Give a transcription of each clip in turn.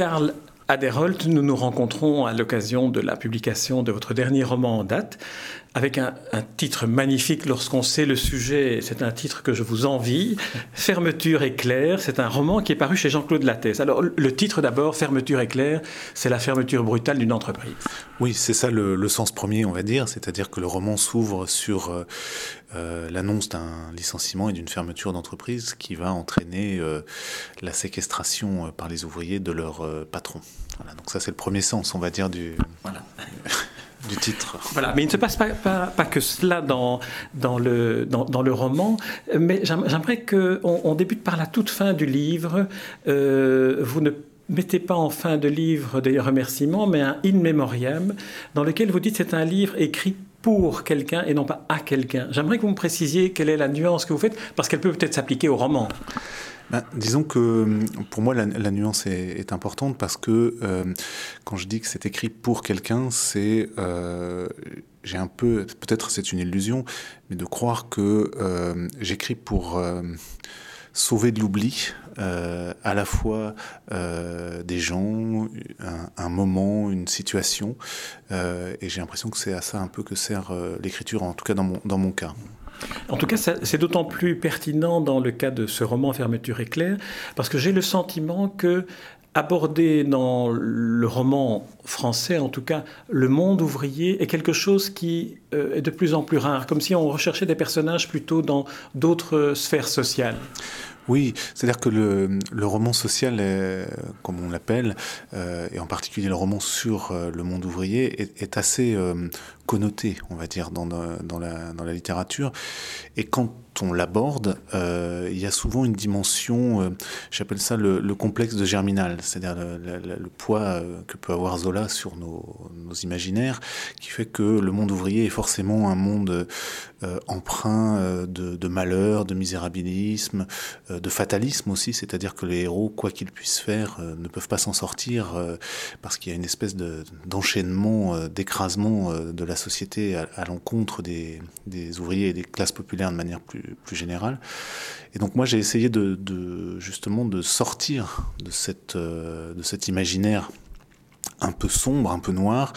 Karl Aderholt, nous nous rencontrons à l'occasion de la publication de votre dernier roman en date, avec un, titre magnifique lorsqu'on sait le sujet. C'est un titre que je vous envie. Fermeture éclair. C'est un roman qui est paru chez Jean-Claude Lattès. Alors, le titre d'abord, Fermeture éclair, c'est la fermeture brutale d'une entreprise. Oui, c'est ça le, sens premier, on va dire. C'est-à-dire que le roman s'ouvre sur euh, euh, l'annonce d'un licenciement et d'une fermeture d'entreprise qui va entraîner euh, la séquestration par les ouvriers de leur patron. Voilà, donc ça, c'est le premier sens, on va dire, du. Voilà. Du titre. Voilà, mais il ne se passe pas, pas, que cela dans, dans, le, dans, le roman, mais j'aimerais qu'on on débute par la toute fin du livre. Euh, vous ne mettez pas en fin de livre des remerciements, mais un in memoriam, dans lequel vous dites c'est un livre écrit pour quelqu'un et non pas à quelqu'un. J'aimerais que vous me précisiez quelle est la nuance que vous faites, parce qu'elle peut peut-être s'appliquer au roman. Ben, disons que pour moi, la, nuance est, importante parce que euh, quand je dis que c'est écrit pour quelqu'un, c'est. Euh, j'ai un peu. Peut-être c'est une illusion, mais de croire que euh, j'écris pour sauver de l'oubli, à la fois des gens, un, moment, une situation. et j'ai l'impression que c'est à ça un peu que sert l'écriture, en tout cas dans mon, dans mon cas. En tout cas, c'est d'autant plus pertinent dans le cas de ce roman Fermeture éclair, parce que j'ai le sentiment que aborder dans le roman français, en tout cas, le monde ouvrier est quelque chose qui euh, est de plus en plus rare, comme si on recherchait des personnages plutôt dans d'autres sphères sociales. Oui, c'est-à-dire que le, roman social, comme on l'appelle, euh, et en particulier le roman sur euh, le monde ouvrier, est, assez connoté, on va dire, dans, dans, la, dans la littérature. Et quand on l'aborde, euh, il y a souvent une dimension, euh, j'appelle ça le, complexe de Germinal, c'est-à-dire le, poids euh, que peut avoir Zola sur nos, imaginaires, qui fait que le monde ouvrier est forcément un monde empreint de, malheur, de misérabilisme, de fatalisme aussi, c'est-à-dire que les héros, quoi qu'ils puissent faire, ne peuvent pas s'en sortir parce qu'il y a une espèce d'enchaînement, d'écrasement de la société à, l'encontre des, ouvriers et des classes populaires de manière plus plus, général Et donc moi j'ai essayé de, justement de sortir de, cette, euh, cet imaginaire un peu sombre, un peu noir,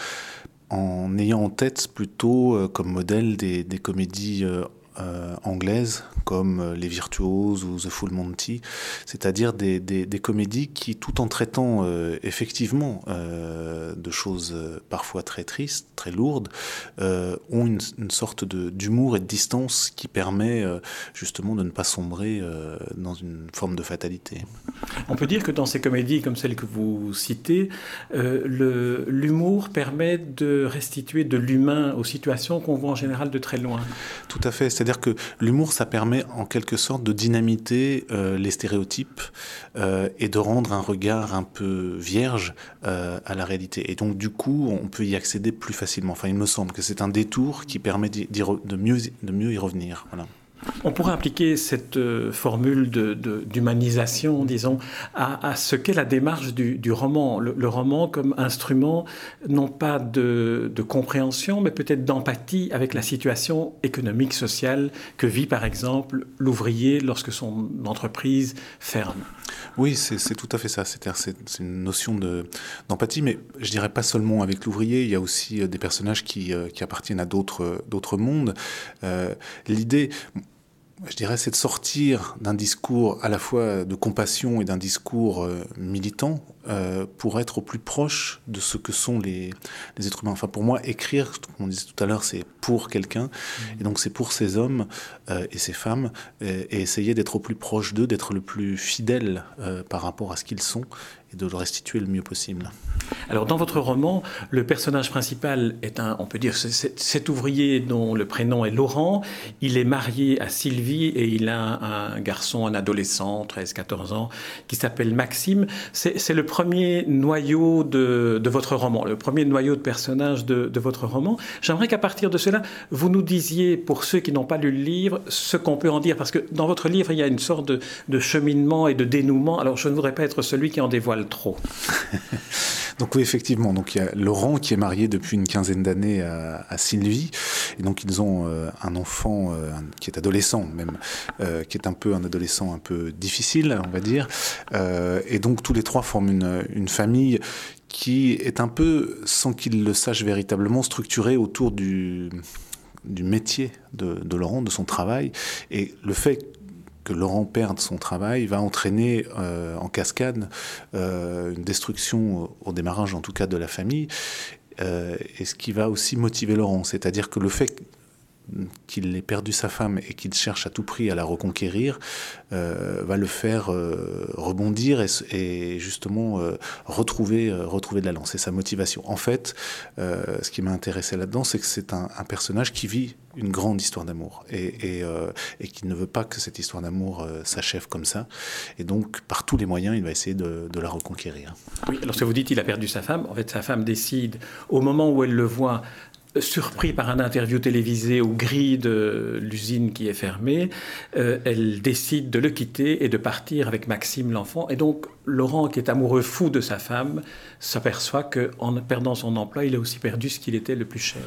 en ayant en tête plutôt euh, comme modèle des, comédies euh, anglaises comme euh, Les Virtuoses ou The Full Monty, c'est-à-dire des, des, comédies qui, tout en traitant euh, effectivement de choses parfois très tristes, très lourdes, ont une, sorte d'humour et de distance qui permet justement de ne pas sombrer dans une forme de fatalité. On peut dire que dans ces comédies comme celles que vous citez, l'humour permet de restituer de l'humain aux situations qu'on voit en général de très loin. Tout à fait. C'est-à-dire que l'humour, ça permet en quelque sorte de dynamiter euh, les stéréotypes euh, et de rendre un regard un peu vierge euh, à la réalité. Et donc, du coup, on peut y accéder plus facilement. Enfin, il me semble que c'est un détour qui permet de mieux, de mieux y revenir. Voilà. On pourrait appliquer cette euh, formule d'humanisation, disons, à, ce qu'est la démarche du, roman. Le, roman comme instrument, non pas de, compréhension, mais peut-être d'empathie avec la situation économique, sociale que vit par exemple l'ouvrier lorsque son entreprise ferme. Oui, c'est tout à fait ça. C'est une notion d'empathie, mais je dirais pas seulement avec l'ouvrier. Il y a aussi euh, des personnages qui, euh, appartiennent à d'autres mondes. L'idée, je dirais, c'est de sortir d'un discours à la fois de compassion et d'un discours euh, militant euh, pour être au plus proche de ce que sont les, les êtres humains. Enfin, pour moi, écrire, comme on disait tout à l'heure, c'est pour quelqu'un, mmh. et donc c'est pour ces hommes euh, et ces femmes, et, essayer d'être au plus proche d'eux, d'être le plus fidèle par rapport à ce qu'ils sont, et de le restituer le mieux possible. Alors dans votre roman, le personnage principal est un, on peut dire, cet ouvrier dont le prénom est Laurent. Il est marié à Sylvie et il a un, garçon, un adolescent, 13-14 ans, qui s'appelle Maxime. C'est le premier noyau de, votre roman, le premier noyau de personnage de, votre roman. J'aimerais qu'à partir de cela, vous nous disiez, pour ceux qui n'ont pas lu le livre, ce qu'on peut en dire, parce que dans votre livre, il y a une sorte de, de cheminement et de dénouement. Alors je ne voudrais pas être celui qui en dévoile trop. Donc oui, effectivement, donc il y a Laurent qui est marié depuis une quinzaine d'années à, Sylvie, et donc ils ont euh, un enfant euh, qui est adolescent même, euh, qui est un peu un adolescent un peu difficile, on va dire, et donc tous les trois forment une, une famille qui est un peu, sans qu'ils le sachent véritablement, structurée autour du du métier de, de, Laurent, de son travail, et le fait que Laurent perde son travail va entraîner euh, en cascade euh, une destruction au démarrage en tout cas de la famille, euh, et ce qui va aussi motiver Laurent, c'est-à-dire que le fait qu'il ait perdu sa femme et qu'il cherche à tout prix à la reconquérir, euh, va le faire euh, rebondir et, justement euh, retrouver, retrouver de la lance. C'est sa motivation. En fait, ce qui m'a intéressé là-dedans, c'est que c'est un, personnage qui vit une grande histoire d'amour et, qui ne veut pas que cette histoire d'amour s'achève comme ça. Et donc, par tous les moyens, il va essayer de, de la reconquérir. Oui, alors que vous dites il a perdu sa femme, en fait, sa femme décide, au moment où elle le voit, surpris par un interview télévisé au gris de l'usine qui est fermée, euh, elle décide de le quitter et de partir avec Maxime l'enfant. Et donc Laurent, qui est amoureux fou de sa femme, s'aperçoit qu'en perdant son emploi, il a aussi perdu ce qu'il était le plus cher.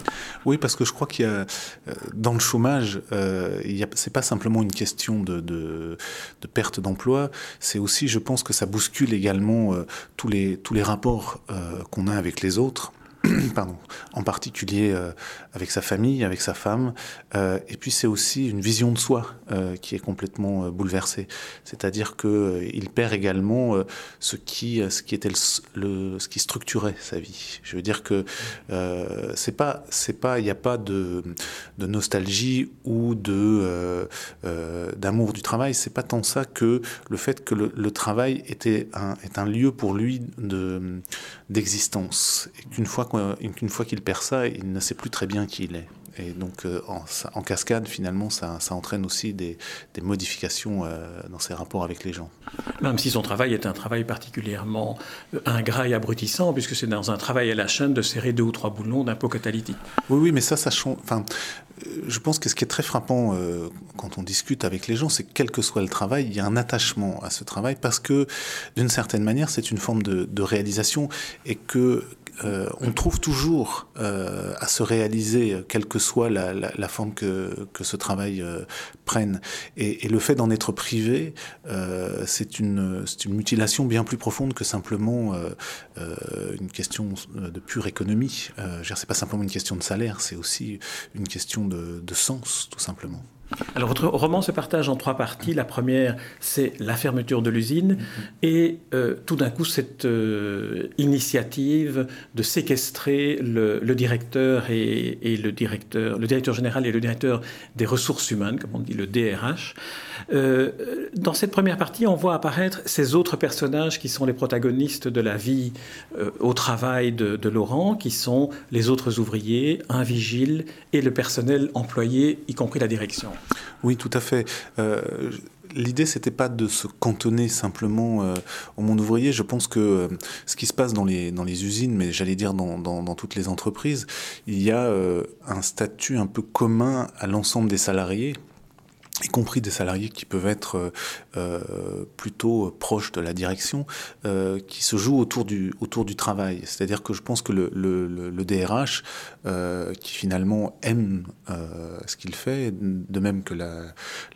Oui, parce que je crois qu'il y a euh, dans le chômage, euh, c'est pas simplement une question de, perte d'emploi, c'est aussi, je pense que ça bouscule également tous les rapports qu'on a avec les autres. en particulier euh, avec sa famille, avec sa femme. Euh, et puis c'est aussi une vision de soi euh, qui est complètement bouleversée. C'est-à-dire que il perd également ce qui, ce qui était le, ce qui structurait sa vie. Je veux dire que c'est pas, il n'y a pas de, de, nostalgie ou de d'amour du travail. C'est pas tant ça que le fait que le, travail était un, est un lieu pour lui de d'existence. Et qu'une fois une fois qu'il perd ça, il ne sait plus très bien qui il est. Et donc, euh, en, cascade, finalement, ça, entraîne aussi des, modifications euh, dans ses rapports avec les gens. Même si son travail est un travail particulièrement euh, ingrat et abrutissant, puisque c'est dans un travail à la chaîne de serrer deux ou trois boulons d'un pot catalytique. Oui, oui, mais ça, ça change. Enfin, je pense que ce qui est très frappant quand on discute avec les gens, c'est que quel que soit le travail, il y a un attachement à ce travail parce que, d'une certaine manière, c'est une forme de, de réalisation et que euh, on trouve toujours euh, à se réaliser, quelle que soit la, forme que, ce travail euh, prenne. Et, le fait d'en être privé, c'est une, une, mutilation bien plus profonde que simplement une question de pure économie. Ce n'est pas simplement une question de salaire, c'est aussi une question de sens, tout simplement. Alors votre roman se partage en trois parties. La première, c'est la fermeture de l'usine et euh, tout d'un coup cette euh, initiative de séquestrer le, directeur et, le directeur, le directeur général et le directeur des ressources humaines, comme on dit le DRH. Euh, dans cette première partie, on voit apparaître ces autres personnages qui sont les protagonistes de la vie au travail de, de Laurent, qui sont les autres ouvriers, un vigile et le personnel employé, y compris la direction. Oui, tout à fait. Euh, L'idée, c'était pas de se cantonner simplement euh, au monde ouvrier. Je pense que euh, ce qui se passe dans les, dans les usines, mais j'allais dire dans, toutes les entreprises, il y a euh, un statut un peu commun à l'ensemble des salariés y compris des salariés qui peuvent être plutôt proches de la direction, euh, qui se jouent autour du, autour du travail. C'est-à-dire que je pense que le, le, DRH, qui finalement aime ce qu'il fait, de même que la,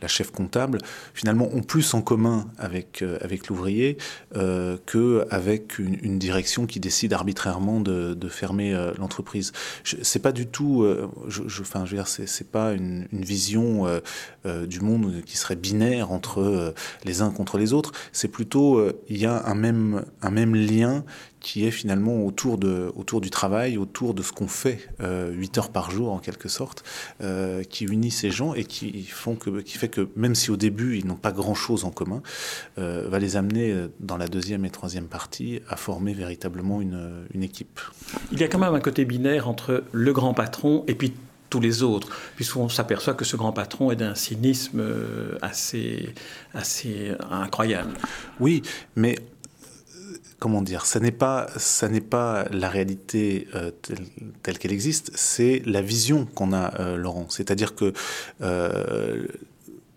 la, chef comptable, finalement ont plus en commun avec, avec l'ouvrier qu'avec une, une direction qui décide arbitrairement de, fermer l'entreprise. C'est pas du tout, je, je, je c'est pas une, vision du monde qui serait binaire entre euh, les uns contre les autres. C'est plutôt, euh, il y a un même, un même lien qui est finalement autour, de, autour du travail, autour de ce qu'on fait euh, 8 heures par jour en quelque sorte, euh, qui unit ces gens et qui, font que, qui fait que même si au début ils n'ont pas grand-chose en commun, va les amener dans la deuxième et troisième partie à former véritablement une, une équipe. Il y a quand même un côté binaire entre le grand patron et puis tous les autres, puisqu'on s'aperçoit que ce grand patron est d'un cynisme euh, assez, incroyable. Oui, mais euh, comment dire, ça n'est pas, la réalité euh, telle, qu'elle existe, c'est la vision qu'on a, Laurent. C'est-à-dire que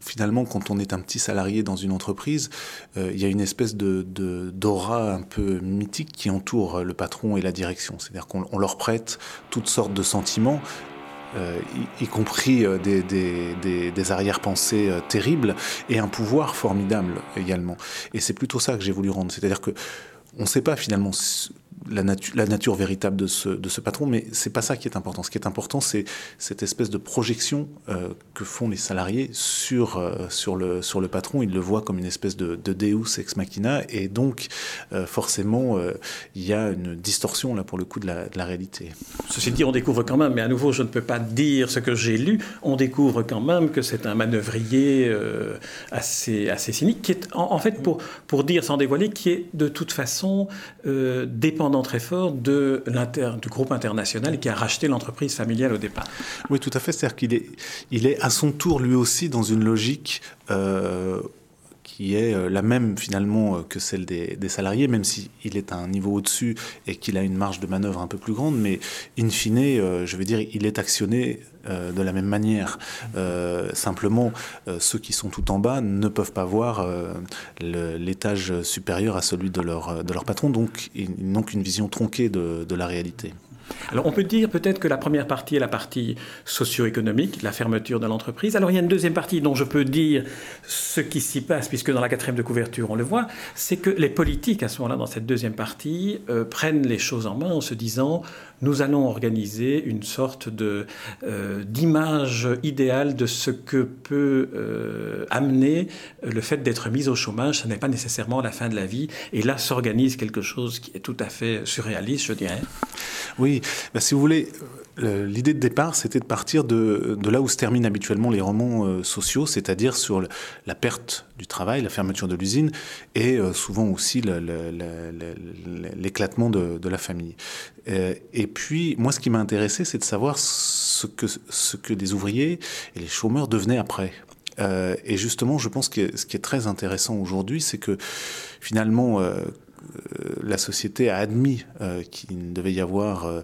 finalement, quand on est un petit salarié dans une entreprise, euh, il y a une espèce de d'aura un peu mythique qui entoure le patron et la direction. C'est-à-dire qu'on leur prête toutes sortes de sentiments. Euh, y, compris euh, des, des, des, arrière-pensées terribles et un pouvoir formidable également. Et c'est plutôt ça que j'ai voulu rendre. C'est-à-dire que on ne sait pas finalement la, nature véritable de ce, de ce patron, mais c'est pas ça qui est important. Ce qui est important, c'est cette espèce de projection euh, que font les salariés sur, euh, sur, le, sur le patron. Ils le voient comme une espèce de, de deus ex machina, et donc euh, forcément, il y a une distorsion là pour le coup de la, de la, réalité. Ceci dit, on découvre quand même, mais à nouveau, je ne peux pas dire ce que j'ai lu, on découvre quand même que c'est un manœuvrier assez, assez cynique, qui est en, en, fait, pour, pour dire sans dévoiler, qui est de toute façon dépendant très fort de du groupe international qui a racheté l'entreprise familiale au départ. Oui, tout à fait. C'est-à-dire qu'il est, il est à son tour lui aussi dans une logique euh, qui est euh, la même finalement euh, que celle des, salariés, même s'il est à un niveau au-dessus et qu'il a une marge de manœuvre un peu plus grande, mais in fine, euh, je veux dire, il est actionné de la même manière. simplement, ceux qui sont tout en bas ne peuvent pas voir l'étage supérieur à celui de leur, de leur patron, donc ils n'ont qu'une vision tronquée de, de la réalité. Alors on peut dire peut-être que la première partie est la partie socio-économique, la fermeture de l'entreprise. Alors il y a une deuxième partie dont je peux dire ce qui s'y passe, puisque dans la quatrième de couverture on le voit, c'est que les politiques à ce moment-là, dans cette deuxième partie, euh, prennent les choses en main en se disant nous allons organiser une sorte euh, d'image idéale de ce que peut euh, amener le fait d'être mis au chômage. Ce n'est pas nécessairement la fin de la vie. Et là s'organise quelque chose qui est tout à fait surréaliste, je dirais. Oui, bah, si vous voulez, euh, l'idée de départ, c'était de partir de, là où se terminent habituellement les romans euh, sociaux, c'est-à-dire sur la perte du travail, la fermeture de l'usine, et euh, souvent aussi l'éclatement de, la famille. et puis, moi, ce qui m'a intéressé, c'est de savoir ce que, ce des ouvriers et les chômeurs devenaient après. et justement, je pense que ce qui est très intéressant aujourd'hui, c'est que finalement, euh, la société a admis euh, qu'il devait y avoir euh,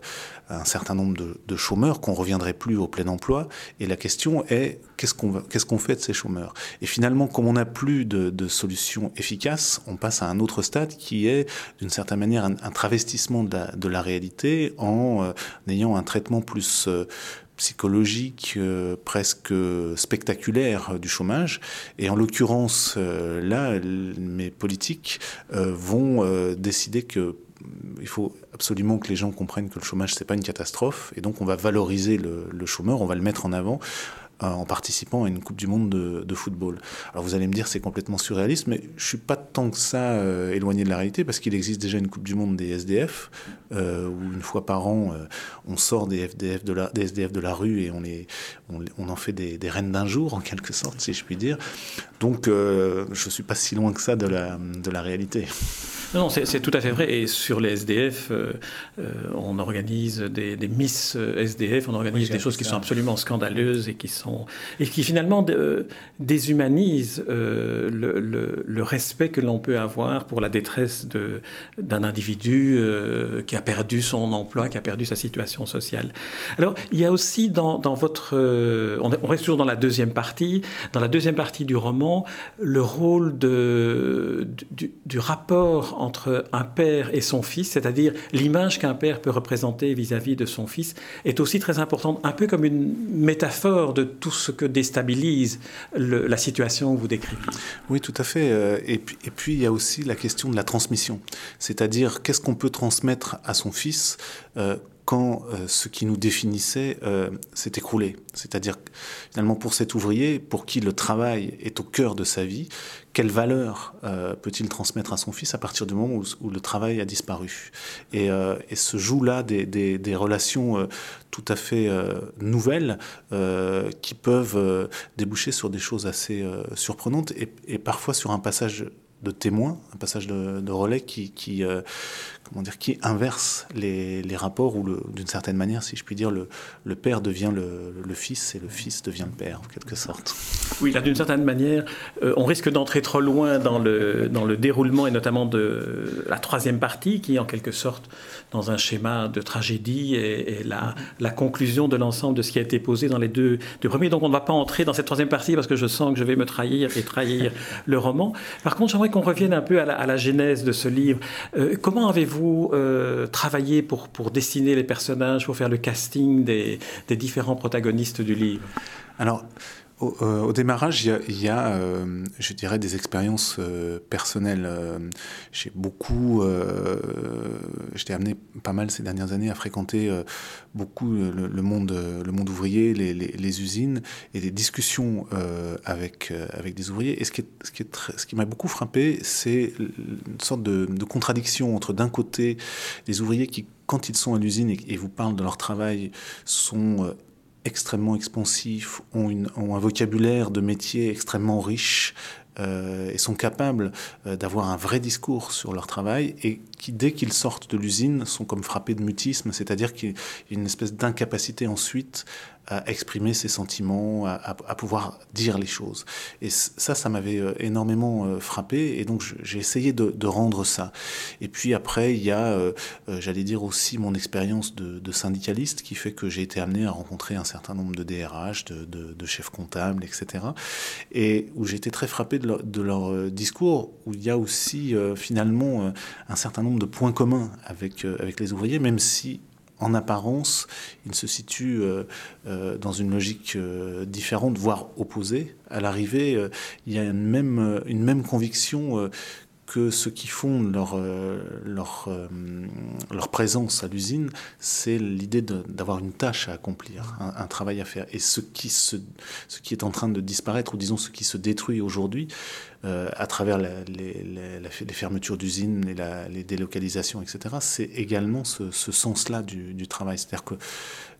un certain nombre de, chômeurs, qu'on reviendrait plus au plein emploi. Et la question est qu'est-ce qu'on fait de ces chômeurs? Et finalement, comme on n'a plus de, de solution efficace, on passe à un autre stade qui est d'une certaine manière un, travestissement de la, réalité en ayant un traitement plus psychologique euh, presque spectaculaire du chômage. Et en l'occurrence, euh, là, mes politiques euh, vont décider que il faut absolument que les gens comprennent que le chômage c'est pas une catastrophe et donc on va valoriser le, le chômeur, on va le mettre en avant euh, en participant à une Coupe du Monde de, football. Alors vous allez me dire c'est complètement surréaliste, mais je suis pas tant que ça euh, éloigné de la réalité parce qu'il existe déjà une Coupe du Monde des SDF euh, où une fois par an on sort des SDF de la rue et on, les, on, en fait des, des reines d'un jour en quelque sorte si je puis dire. Donc je suis pas si loin que ça de la, de la réalité. Non, c'est tout à fait vrai. Et sur les SDF, euh, euh, on organise des, des, Miss SDF, on organise des choses qui sont absolument scandaleuses et qui, sont, et qui finalement euh, déshumanisent le, le, le, respect que l'on peut avoir pour la détresse d'un individu qui a perdu son emploi, qui a perdu sa situation sociale. Alors, il y a aussi dans, dans votre... On, reste toujours dans la deuxième partie. Dans la deuxième partie du roman, le rôle de, du, du rapport entre un père et son fils, c'est-à-dire l'image qu'un père peut représenter vis-à-vis de son fils, est aussi très importante, un peu comme une métaphore de tout ce que déstabilise la situation que vous décrivez. Oui, tout à fait. Euh, et puis, il y a aussi la question de la transmission, c'est-à-dire qu'est-ce qu'on peut transmettre à son fils euh, quand euh, ce qui nous définissait euh, s'est écroulé. C'est-à-dire, finalement, pour cet ouvrier, pour qui le travail est au cœur de sa vie, quelle valeur euh, peut-il transmettre à son fils à partir du moment où, le travail a disparu? Et, et, se joue là des, relations tout à fait nouvelles qui peuvent déboucher sur des choses assez surprenantes et, parfois sur un passage de témoin, un passage de, relais qui, qui comment dire, qui inverse les, rapports, ou d'une certaine manière, si je puis dire, le, père devient le, fils et le fils devient le père, en quelque sorte. Oui, là, d'une certaine manière, euh, on risque d'entrer trop loin dans le, dans le déroulement, et notamment de la troisième partie, qui est en quelque sorte dans un schéma de tragédie et, la, la, conclusion de l'ensemble de ce qui a été posé dans les deux, deux, premiers. Donc on ne va pas entrer dans cette troisième partie parce que je sens que je vais me trahir et trahir le roman. Par contre, j'aimerais qu'on revienne un peu à la, genèse de ce livre. Euh, comment avez-vous vous euh, travaillez pour, dessiner les personnages, pour faire le casting des, différents protagonistes du livre? Au, euh, démarrage, il y a, euh, je dirais, des expériences euh, personnelles. J'ai beaucoup, j'étais amené pas mal ces dernières années à fréquenter beaucoup le, monde, le monde ouvrier, les, les, usines et des discussions avec, avec des ouvriers. Et ce qui, ce qui, m'a beaucoup frappé, c'est une sorte de, contradiction entre d'un côté des ouvriers qui quand ils sont à l'usine et, vous parlent de leur travail, sont extrêmement expansifs, ont, un vocabulaire de métier extrêmement riche euh, et sont capables euh, d'avoir un vrai discours sur leur travail qui, dès qu'ils sortent de l'usine, sont comme frappés de mutisme, c'est-à-dire qu'il y a une espèce d'incapacité ensuite à exprimer ses sentiments, à, pouvoir dire les choses. Et ça, ça m'avait euh, énormément euh, frappé, et donc j'ai essayé de, rendre ça. Et puis après, il y a, euh, j'allais dire aussi, mon expérience de, syndicaliste qui fait que j'ai été amené à rencontrer un certain nombre de DRH, de, chefs comptables, etc. Et où été très frappé de leur, de leur, discours, où il y a aussi finalement un certain nombre de points communs avec, avec les ouvriers, même si en apparence, il se situe euh, euh, dans une logique euh, différente, voire opposée. À l'arrivée, il y a une même, une même conviction que ce qui fonde leur, leur, leur présence à l'usine, c'est l'idée d'avoir une tâche à accomplir, un, travail à faire. Et ce qui, se, ce qui est en train de disparaître, ou disons ce qui se détruit aujourd'hui, euh, à travers les, fermetures d'usines et les délocalisations, etc., c'est également ce, sens-là du, travail. C'est-à-dire que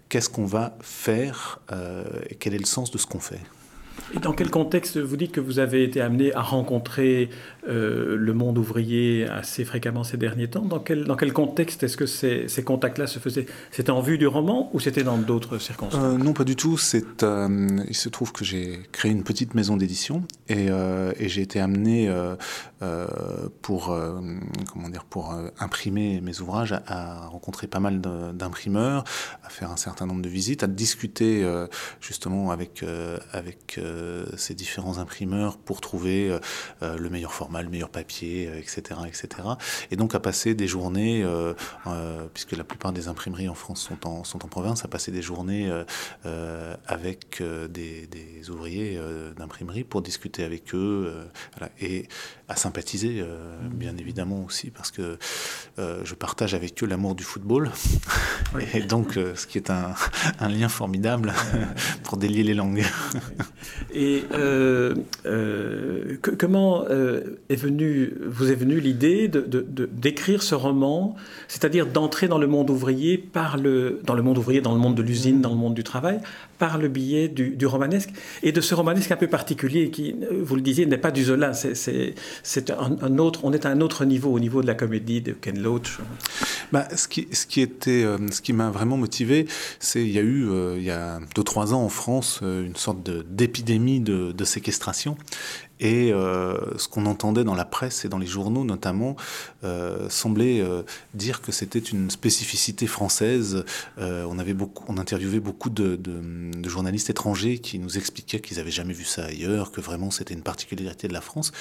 qu'est-ce qu'on va faire euh, et quel est le sens de ce qu'on fait? Et dans quel contexte vous dites que vous avez été amené à rencontrer euh, le monde ouvrier assez fréquemment ces derniers temps? Dans quel, dans quel contexte est-ce que ces, ces contacts-là se faisaient? C'était en vue du roman ou c'était dans d'autres circonstances? Euh, Non, pas du tout. Euh, il se trouve que j'ai créé une petite maison d'édition et, et j'ai été amené pour, comment dire, pour imprimer mes ouvrages à, à rencontrer pas mal d'imprimeurs, à faire un certain nombre de visites, à discuter justement avec, avec euh, ces différents imprimeurs pour trouver euh, euh, le meilleur format, le meilleur papier, etc., etc. Et donc à passer des journées, puisque la plupart des imprimeries en France sont en, sont en province, à passer des journées avec des, des, ouvriers d'imprimerie pour discuter avec eux et à sympathiser, bien évidemment aussi, parce que je partage avec eux l'amour du football, et donc ce qui est un, un lien formidable pour délier les langues. Et euh, euh, comment euh, vous est venue l'idée d'écrire ce roman, c'est-à-dire d'entrer dans le monde ouvrier dans le monde ouvrier, dans le monde de l'usine, dans le monde du travail, par le biais du, romanesque et de ce romanesque un peu particulier qui, vous le disiez, n'est pas du Zola, c'est, c'est, un, autre, on est à un autre niveau, au niveau de la comédie de Ken Loach. Bah, ce qui, ce qui était, ce qui m'a vraiment motivé, c'est il y a eu il y a deux trois ans en France une sorte de, d'épidémie de, séquestration. Et euh, ce qu'on entendait dans la presse et dans les journaux notamment euh, semblait euh, dire que c'était une spécificité française. on avait beaucoup, on interviewait beaucoup de, journalistes étrangers qui nous expliquaient qu'ils n'avaient jamais vu ça ailleurs, que vraiment c'était une particularité de la France.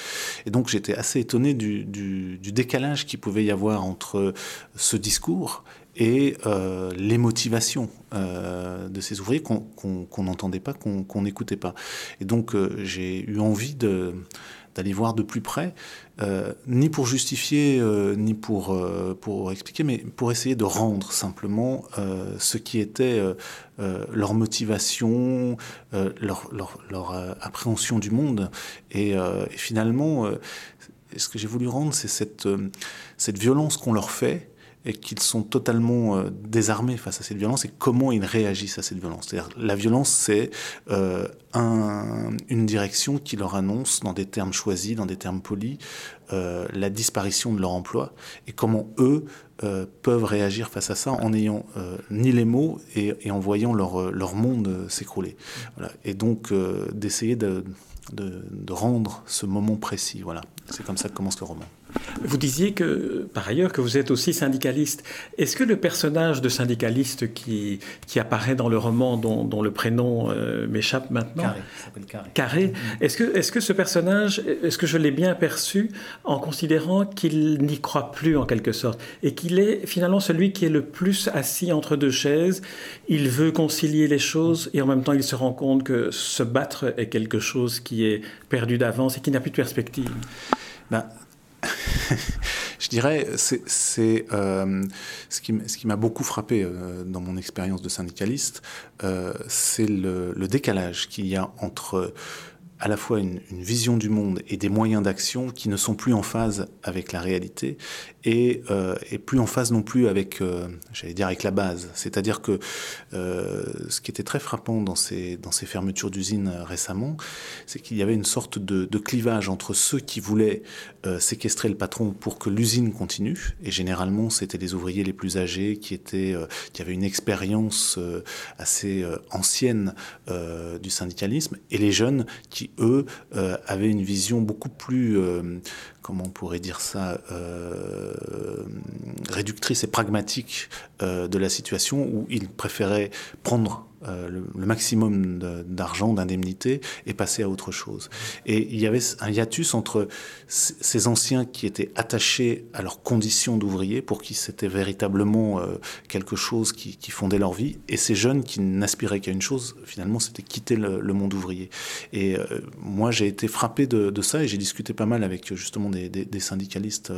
Et donc j'étais assez étonné du, du décalage qu'il pouvait y avoir entre ce discours et euh, les motivations euh, de ces ouvriers qu'on n'entendait pas, qu'on n'écoutait pas. Et donc euh, j'ai eu envie d'aller voir de plus près, ni pour justifier, ni pour, expliquer, mais pour essayer de rendre simplement ce qui était leur motivation, leur, appréhension du monde. Et, finalement, ce que j'ai voulu rendre, c'est cette violence qu'on leur fait et qu'ils sont totalement euh, désarmés face à cette violence et comment ils réagissent à cette violence. C'est-à-dire la violence, c'est euh, un, une direction qui leur annonce, dans des termes choisis, dans des termes polis, euh, la disparition de leur emploi et comment eux peuvent réagir face à ça en n'ayant ni les mots et, en voyant leur, monde s'écrouler. Voilà. Et donc d'essayer de, de, de rendre ce moment précis. Voilà. C'est comme ça que commence le roman. Vous disiez que, par ailleurs, que vous êtes aussi syndicaliste. Est-ce que le personnage de syndicaliste qui, qui apparaît dans le roman, dont, dont le prénom euh, m'échappe maintenant, Carré, s'appelle Carré. Carré, mm-hmm. est-ce que, est que ce personnage, est-ce que je l'ai bien perçu en considérant qu'il n'y croit plus en quelque sorte et qu'il est finalement celui qui est le plus assis entre deux chaises? Il veut concilier les choses et en même temps il se rend compte que se battre est quelque chose qui est perdu d'avance et qui n'a plus de perspective. Ben, je dirais, c'est euh, ce qui, m'a beaucoup frappé euh, dans mon expérience de syndicaliste, euh, c'est le, décalage qu'il y a entre à la fois une, vision du monde et des moyens d'action qui ne sont plus en phase avec la réalité et, euh, et plus en phase non plus avec, euh, j'allais dire, avec la base. C'est-à-dire que euh, ce qui était très frappant dans ces, dans ces fermetures d'usines récemment, c'est qu'il y avait une sorte de, de, clivage entre ceux qui voulaient séquestrer le patron pour que l'usine continue, et généralement c'était les ouvriers les plus âgés qui, étaient, qui avaient une expérience assez ancienne du syndicalisme, et les jeunes qui, eux, avaient une vision beaucoup plus comment on pourrait dire ça, euh, réductrice et pragmatique euh, de la situation où il préférait prendre euh, le, maximum d'argent, d'indemnité et passer à autre chose. Et il y avait un hiatus entre ces anciens qui étaient attachés à leurs conditions d'ouvriers, pour qui c'était véritablement euh, quelque chose qui, fondait leur vie, et ces jeunes qui n'aspiraient qu'à une chose, finalement, c'était quitter le, monde ouvrier. Et euh, moi, j'ai été frappé de, ça et j'ai discuté pas mal avec justement des, syndicalistes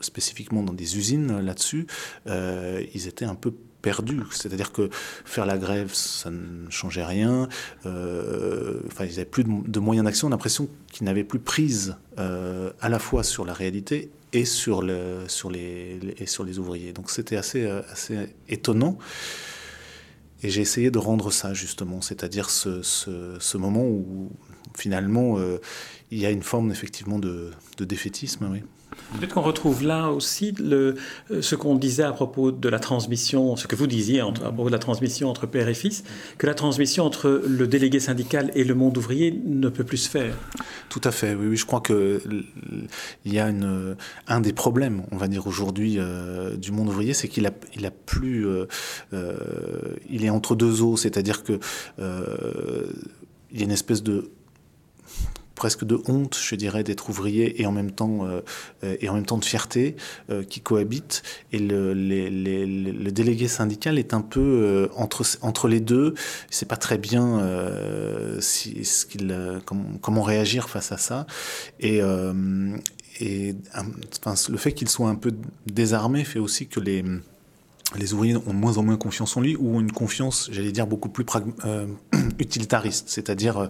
spécifiquement dans des usines là-dessus. ils étaient un peu perdu. C'est-à-dire que faire la grève, ça ne changeait rien. Euh, enfin, ils n'avaient plus de, moyens d'action. l'impression qu'ils n'avaient plus prise euh, à la fois sur la réalité et sur, le, sur, les, et sur les ouvriers. Donc c'était assez, euh, assez étonnant. Et j'ai essayé de rendre ça justement, c'est-à-dire ce, ce, moment où finalement il y a une forme effectivement de, de défaitisme. Oui. Peut-être qu'on retrouve là aussi le, ce qu'on disait à propos de la transmission, ce que vous disiez à propos de la transmission entre père et fils, que la transmission entre le délégué syndical et le monde ouvrier ne peut plus se faire. Tout à fait, oui, je crois qu'il y a un des problèmes, on va dire aujourd'hui, euh, du monde ouvrier, c'est qu'il a, il a plus. Euh, euh, il est entre deux eaux, c'est-à-dire que. Euh, il y a une espèce de presque de honte, je dirais, d'être ouvrier et en même temps euh, et en même temps de fierté euh, qui cohabitent. Et le, délégué syndical est un peu euh, entre entre les deux. Sait pas très bien euh, si, ce qu'il comment, comment réagir face à ça. Et et enfin, le fait qu'il soit un peu désarmé fait aussi que les les ouvriers ont moins en moins confiance en lui ou une confiance, j'allais dire, beaucoup plus euh, utilitariste. C'est-à-dire, euh,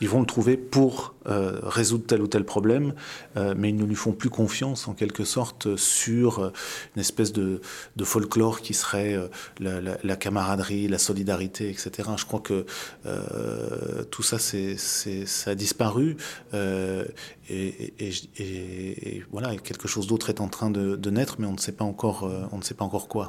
ils vont le trouver pour euh, résoudre tel ou tel problème, euh, mais ils ne lui font plus confiance, en quelque sorte, sur euh, une espèce de, de, folklore qui serait la, la, la, camaraderie, la solidarité, etc. Je crois que tout ça, c'est, ça a disparu. Et, et, et, et, voilà, quelque chose d'autre est en train de, de, naître, mais on ne sait pas encore, on ne sait pas encore quoi.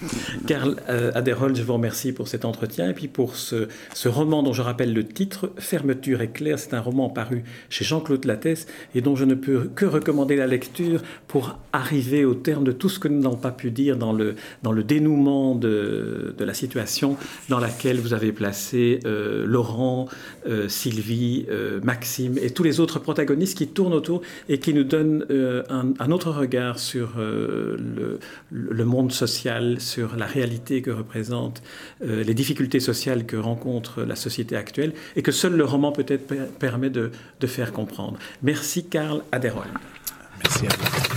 Karl euh, Aderol, je vous remercie pour cet entretien et puis pour ce, roman dont je rappelle le titre, Fermeture éclair. C'est un roman paru chez Jean-Claude Lattès et dont je ne peux que recommander la lecture pour arriver au terme de tout ce que nous n'avons pas pu dire dans le, dans le dénouement de, de la situation dans laquelle vous avez placé euh, Laurent, euh, Sylvie, Maxime et tous les autres protagonistes qui tournent autour et qui nous donnent un, un, autre regard sur le, le monde social, sur la réalité que représentent euh, les difficultés sociales que rencontre la société actuelle et que seul le roman peut-être per permet de, de, faire comprendre. Merci Karl Aderol. Merci à vous.